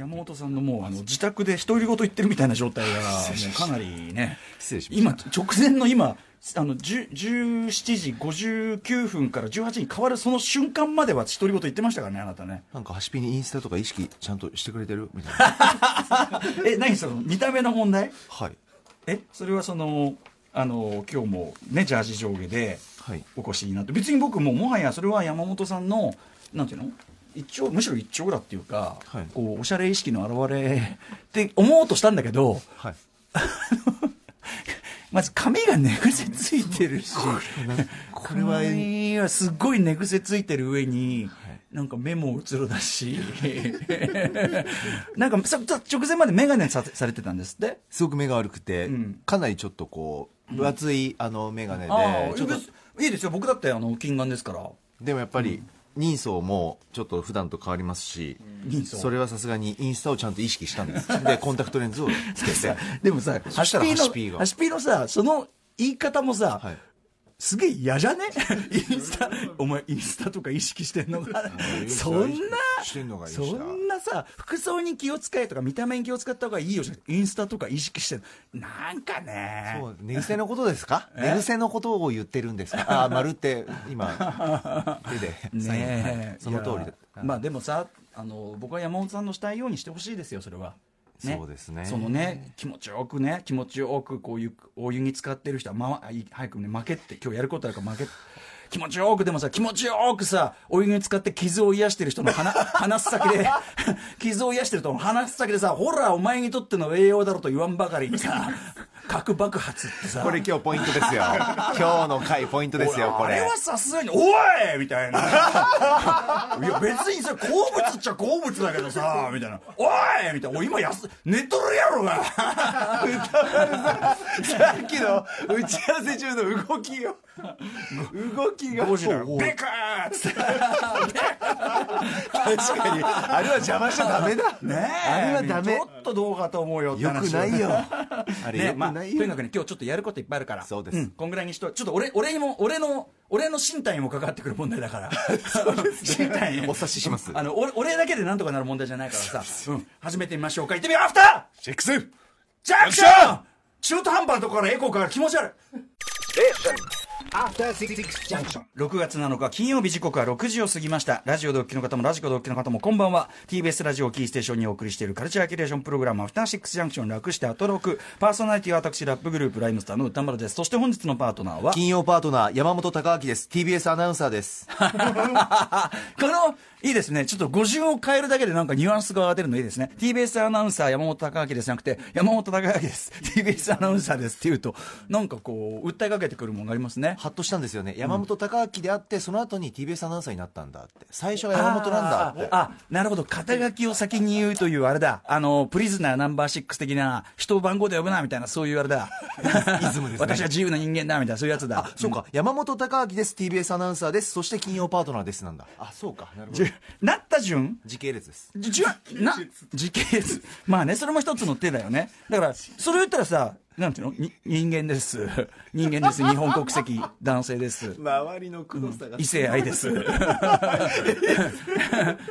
山本さんのもうあの自宅で独り言言ってるみたいな状態が かなりね失礼しました。今直前の今あの10 17時59分から18時に変わるその瞬間までは独り言言ってましたからねあなたね。なんかハシピにインスタとか意識ちゃんとしてくれてるみたいな。え何その見た目の問題？はい。えそれはそのあの今日もねジャージ上下ではい。お越しになって別に僕ももはやそれは山本さんのなんていうの？一丁むしろ一丁裏っていうか、はい。こうおしゃれ意識の表れって思おうとしたんだけどはい。まず髪が寝癖ついてるしこれは。髪はすっごい寝癖ついてる上に、なんか目もうつろだし なんかさ直前まで眼鏡さされてたんですって。すごく目が悪くて、ん。かなりちょっとこう分厚いあの眼鏡で、ああちょっと別いいですよ。僕だってあの近眼ですから。でもやっぱり人相もちょっと普段と変わりますし、それはさすがにインスタをちゃんと意識したんです。でコンタクトレンズをつけて。でもさ、ハシピーのハシピーのさ、その言い方もさ、はい。すげえ嫌じゃね？インスタ、お前インスタとか意識してんのが、そんな、してんのがいいしそんなさ、服装に気を使えとか見た目に気を使った方がいいよインスタとか意識してるなんかね。そう寝癖のことですか？寝癖のことを言ってるんですか？ああ丸って今 手でねその通り。まあでもさあの僕は山本さんのしたいようにしてほしいですよそれは、そうですね。そのね気持ちよくね気持ちよくこういうお湯に浸かってる人は、ま早くね負けって今日やることあるから負け気持ちよくでもさ気持ちよくさお湯に浸かって傷を癒してる人の鼻鼻 す先で 傷を癒してる人の鼻す先でさほらお前にとっての栄養だろと言わんばかりにさ核爆発ってさ。これ今日ポイントですよ。今日の回ポイントですよこれ。あれはさすがに「おい!」みたいな。いや別にさ好物っちゃ好物だけどさみたいな「おい!」みたいな「おい今やす寝とるやろ。がさっきの打ち合わせ中の動きよ。動きが。ベカーっつって。確かに。あれは邪魔しちゃダメだ。ねえ。あれはダメ。ちょっとどうかと思うよってよ。話くないよあれねまあ、とにかくね今日ちょっとやることいっぱいあるから。そうです。んこんぐらいにしとちょっと俺俺にも俺の俺の身体にも関わってくる問題だから。身体にお察しします。あの俺俺だけでなんとかなる問題じゃないからさ、うん、始めてみましょうか。行ってみよう。アフター。シェックスジャンクション。中途半端なところからエコーから気持ち悪い.6月7日金曜日時刻は6時を過ぎました。ラジオでお聞きの方もラジコでお聞きの方もこんばんは。TBS ラジオをキーステーションにお送りしているカルチャーキュレーションプログラムアフターシックスジャンクション楽してアトロク。パーソナリティは私ラップグループライムスターの歌丸です。そして本日のパートナーは金曜パートナー山本貴明です。TBS アナウンサーです。このいいですね。ちょっと語順を変えるだけでなんかニュアンスが出るのいいですね。TBS アナウンサー山本貴明ですじゃなくて山本貴明です。TBS アナウンサーですっていうとなんかこう訴えかけてくるものがありますねハッとしたんですよね。山本貴明であってその後に TBS アナウンサーになったんだって。最初は山本なんだって。あなるほど。肩書きを先に言うというあれだ。あのプリズナーナンバーシックス的な人を番号で呼ぶなみたいなそういうあれだ。イズムですね。私は自由な人間だみたいなそういうやつだ。そうか、山本貴明です TBS アナウンサーです。そして金曜パートナーですなんだ。あそうか。なるほどなった順？時系列です。時系列。まあねそれも一つの手だよね。だからそれを言ったらさなんていうの？に人間です。人間です。日本国籍男性です。周りの黒さが。異性愛です。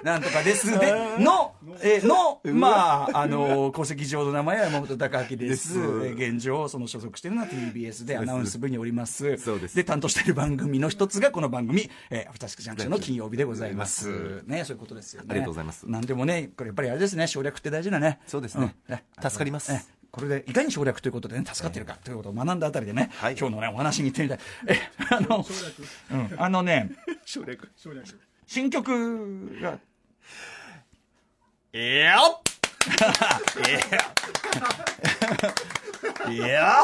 なんとかですで、の、えの、まあ、あの、戸籍上の名前は山本隆明です。です。え現状、その所属しているのは TBS でアナウンス部におります。そうです。で、担当している番組の一つがこの番組、えー、アフターシックスジャンクションの金曜日でございます。ね、そういうことですよね。ありがとうございます。なんでもね、これやっぱりあれですね、省略って大事だね。そうですね。助かります。えこれでいかに省略ということでね助かっているかということを学んだあたりでね、はい。今日のねお話に行ってみたい。えあの、うん、あのね省略。新曲が。いやいや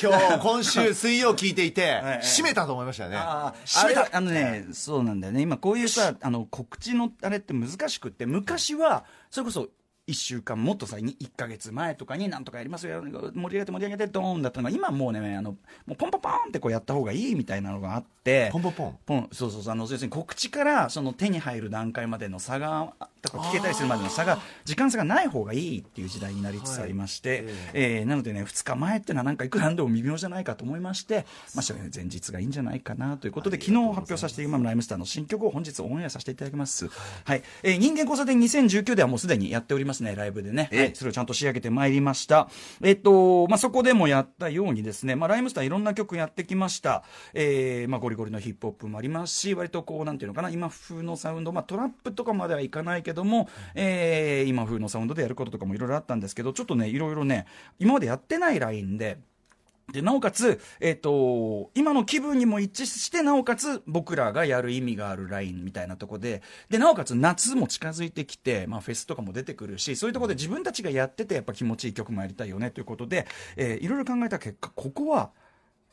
今日今週水曜聞いていてえ 締めたと思いましたよね。あ締めた。あのねそうなんだよね。今こういうさあの告知のあれって難しくって昔はそれこそ1週間もっとさ1か月前とかになんとかやりますよ盛り上げて盛り上げてドーンだったのが今もうねあのもうポンポンポンってこうやった方がいいみたいなのがあってポンポンポン。ポンそうそうそうあの要するに告知からその手に入る段階までの差がとか聞けたりするまでの差が時間差がない方がいいっていう時代になりつつありまして、えーなのでね2日前っていうのはなんかいくらなんでも微妙じゃないかと思いまして、まあ、前日がいいんじゃないかなということで昨日発表させて今のライムスターの新曲を本日オンエアさせていただきます、はい。えー人間交差点2019ではもうすでにやっておりますねライブでね、はい、それをちゃんと仕上げてまいりました。えっとまあそこでもやったようにですね、まあ、ライムスターいろんな曲やってきました、えーまあ、ゴリゴリのヒップホップもありますし割とこうなんていうのかな今風のサウンド、まあ、トラップとかまではいかないけども、えー今風のサウンドでやることとかもいろいろあったんですけどちょっとねいろいろね今までやってないラインででなおかつ、えっと今の気分にも一致してなおかつ僕らがやる意味があるラインみたいなとこででなおかつ夏も近づいてきて、まあ、フェスとかも出てくるしそういうとこで自分たちがやっててやっぱ気持ちいい曲もやりたいよねということで、えーいろいろ考えた結果ここは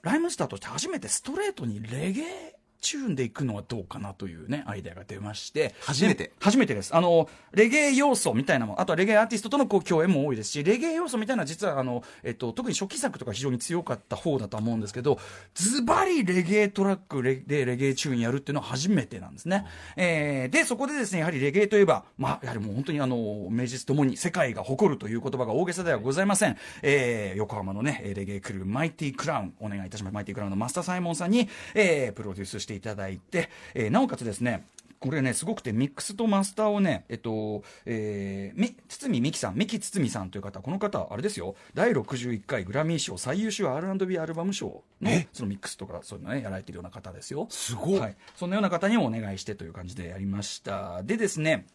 ライムスターとして初めてストレートにレゲエチューンでいくのはどうかなというねアイデアが出まして。初めて？で初めてです。あのレゲエ要素みたいなものあとはレゲエアーティストとのこう共演も多いですしレゲエ要素みたいなのは実はあの、えっと、特に初期作とか非常に強かった方だとは思うんですけどズバリレゲエトラックレでレゲエチューンやるっていうのは初めてなんですね、えーでそこでですねやはりレゲエといえば、まあ、やはりもう本当にあの名実ともに世界が誇るという言葉が大げさではございません、えー横浜のねえーレゲエクルーマイティクラウンお願いいたします。マイティクラウンのマスターサイモンさんに、えープロデュースしていただいて、えーなおかつですねこれね、すごくて、ミックスとマスターをね、えっと、えー、み、堤美希さん、三木堤さんという方、この方、あれですよ、第61回グラミー賞最優秀 R&B アルバム賞の、そのミックスとか、そういうのね、やられてるような方ですよ。すごいはい。そんなような方にもお願いしてという感じでやりました。でですね、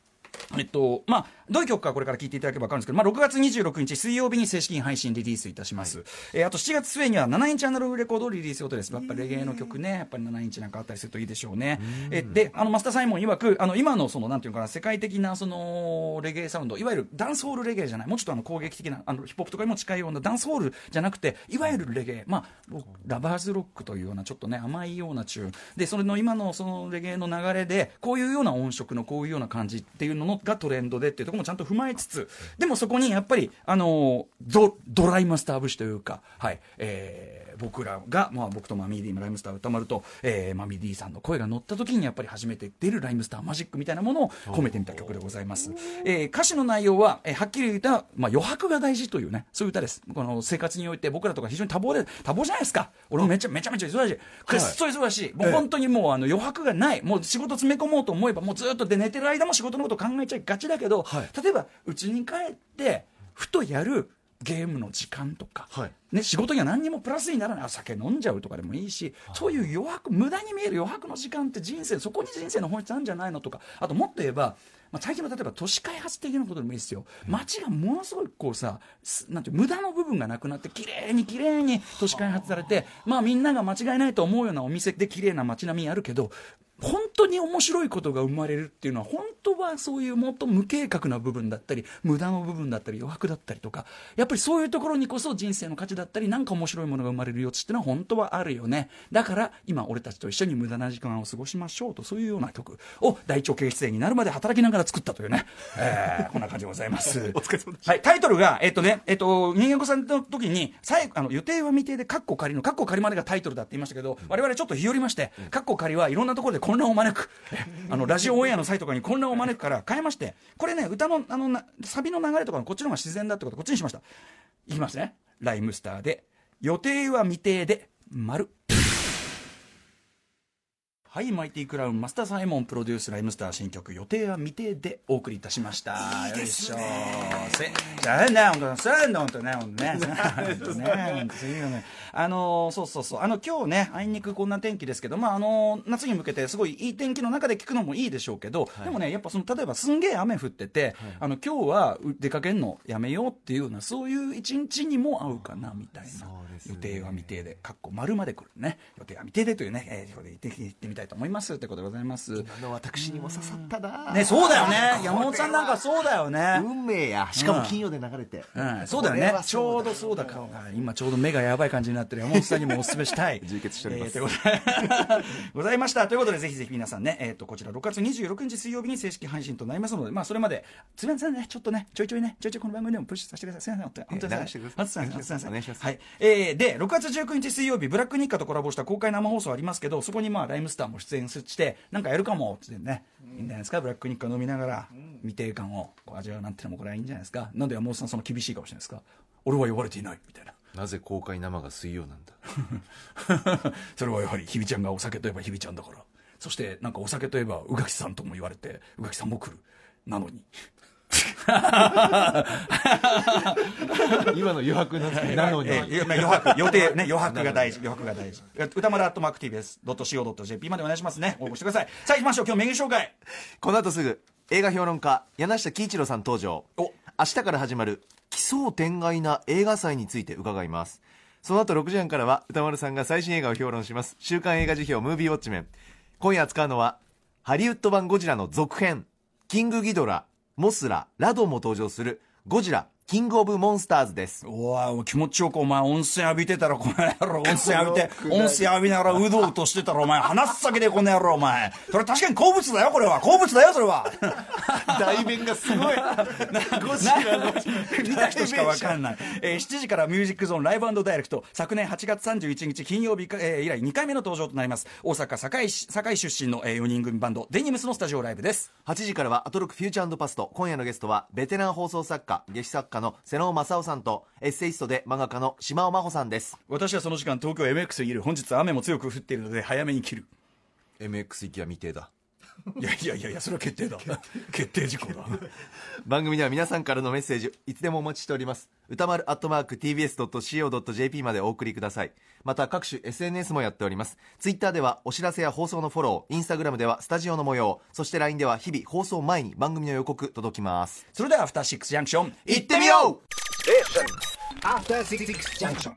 えっと、まあ、どういう曲かこれから聞いていただければ分かるんですけど、まあ、6月26日水曜日に正式に配信リリースいたします。えーあと7月末には7インチアナログレコードをリリース予定です。やっぱりレゲエの曲ね、やっぱり7インチなんかあったりするといいでしょうね。えで、あの、マスターサイモン曰く、あの、今のその、なんていうのかな、世界的なその、レゲエサウンド、いわゆるダンスホールレゲエじゃない、もうちょっとあの、攻撃的な、あの、ヒップホップとかにも近いようなダンスホールじゃなくて、いわゆるレゲエ、まあ、ロラバーズロックというような、ちょっとね、甘いようなチューン。で、それの今のそのレゲエの流れで、こういうような音色のこういうような感じっていうのがトレンドでっていうところもちゃんと踏まえつつ、でもそこにやっぱり、あのド、ドライマスター節というか、はい、えー僕らが、まあ僕とマミーディーライムスター歌丸と、えーマミーディーさんの声が乗った時にやっぱり初めて出るライムスターマジックみたいなものを込めてみた曲でございます。えー歌詞の内容は、えーはっきり言った、まあ余白が大事というね、そういう歌です。この生活において僕らとか非常に多忙で、多忙じゃないですか。俺もめちゃめちゃめちゃ忙しい。くっそ忙しい。もう本当にもうあの余白がない。もう仕事詰め込もうと思えば、もうずっとで寝てる間も仕事のこと考えちゃいがちだけど、例えば家に帰って、ふとやるゲームの時間とか、はい。ね、仕事には何にもプラスにならない。あ酒飲んじゃうとかでもいいし、そういう余白無駄に見える余白の時間って人生そこに人生の本質あるんじゃないのとかあともっと言えば、まあ、最近の例えば都市開発的なことでもいいですよ。街がものすごいこうさすなんていう無駄の部分がなくなって綺麗に綺麗に都市開発されてまあみんなが間違いないと思うようなお店で綺麗な街並みあるけど本当に面白いことが生まれるっていうのは本当はそういうもっと無計画な部分だったり無駄の部分だったり余白だったりとかやっぱりそういうところにこそ人生の価値だったりなんか面白いものが生まれる余地っていうのは本当はあるよね。だから今俺たちと一緒に無駄な時間を過ごしましょうとそういうような曲を大腸経出演になるまで働きながら作ったというね、えー こんな感じでございます。お疲れ様です、はい、タイトルがえっとねえっと人間子さんの時に最後あの予定は未定でカッコ仮のカッコ仮までがタイトルだって言いましたけど我々ちょっと日和りましてカッコ仮はいろんなところで混乱を招く。あのラジオオンエアの際とかに混乱を招くから変えましてこれね歌のあのサビの流れとかのこっちの方が自然だってことこっちにしました。いきますね。ライムスターで予定は未定で丸。はい、マイティクラウン、マスターサイモンプロデュースライムスター新曲、予定は未定でお送りいたしました。いいですね。せじゃあね、本当そうなんとね、本当ね。ね、本当そういうよね。あのー、そうそうそう。あの、今日ね、あいにくこんな天気ですけど、まあ、あのー、夏に向けてすごいいい天気の中で聞くのもいいでしょうけど、でもね、やっぱその、例えばすんげえ雨降ってて、あの、今日は出かけんのやめようっていうような、そういう一日にも合うかな、みたいな。予定は未定で、かっこ丸まで来るね。予定は未定でというね、えー、これで言ってみたいと思います。ということでございます。あの私にも刺さったなね、そうだよね。山本さんなんかそうだよね。運命やしかも金曜で流れて、うん、そうだよねちょうどそうだからはい今ちょうど目がやばい感じになってる山本さんにもお勧めしたい充血しておりますえーということでございましたということでぜひぜひ皆さんね、えー、とこちら6月26日水曜日に正式配信となりますのでまあそれまですみませんねちょっとねちょいちょいねちょいちょいこの番組でもプッシュさせてくださいすみません本当に本当に流してくださいすみませんすみませんお願いしますはいえー、で6月19日水曜日ブラック日課とコラボした公開生放送ありますけどそこにまあライムスターも出演してなんかやるかもっつってね、いいんじゃないですか？ブラック日課飲みながら未定感をこう味わうなんてのもこれはいいんじゃないですか？なんで山本さんその厳しいかもしれないですか？俺は呼ばれていないみたいな。なぜ公開生が水曜なんだ？それはやはり日比ちゃんがお酒といえば日比ちゃんだから。そしてなんかお酒といえば宇垣さんとも言われて宇垣さんも来る。なのに今の余白なんですけどなのに。余白予定ね余白が大事余白が大事。歌丸アットマーク TBS.CO.JP までお願いしますね。応募してください。さあ行きましょう。今日メニュー紹介。この後すぐ映画評論家柳下喜一郎さん登場。お。明日から始まる奇想天外な映画祭について伺います。その後6時半からは歌丸さんが最新映画を評論します。週刊映画辞表ムービーウォッチメン。今夜扱うのはハリウッド版ゴジラの続編キングギドラモスララドンも登場するゴジラキングオブモンスターズです。おわ気持ちよくお前温泉浴びてたらこの野郎。温泉浴びて温泉浴びながらうどうとしてたらお前。鼻っ先でこの野郎お前。それ確かに好物だよこれは。好物だよそれは。題名がすごい。ゴ ジなラの見た人しかわかんない、えー7時からミュージックゾーンライブダイレクト。昨年8月31日金曜日か、えー以来2回目の登場となります。大阪堺市堺出身の、え4人組バンドデニムスのスタジオライブです。8時からはアトロックフューチャーパスト。今夜のゲストはベテラン放送作家劇作家の瀬野正夫さんとエッセイストで漫画家の島尾真帆さんです。私はその時間東京 MX にいる。本日雨も強く降っているので早めに切る。MX 行きは未定だいやいやいやいやそれは決定だ決定事項だ番組では皆さんからのメッセージいつでもお待ちしております歌丸アットマーク TBS.CO.JP までお送りくださいまた各種 SNS もやっておりますツイッターではお知らせや放送のフォローインスタグラムではスタジオの模様そして LINE では日々放送前に番組の予告届きますそれではアフターシックスジャンクション行ってみよう After Six Junction.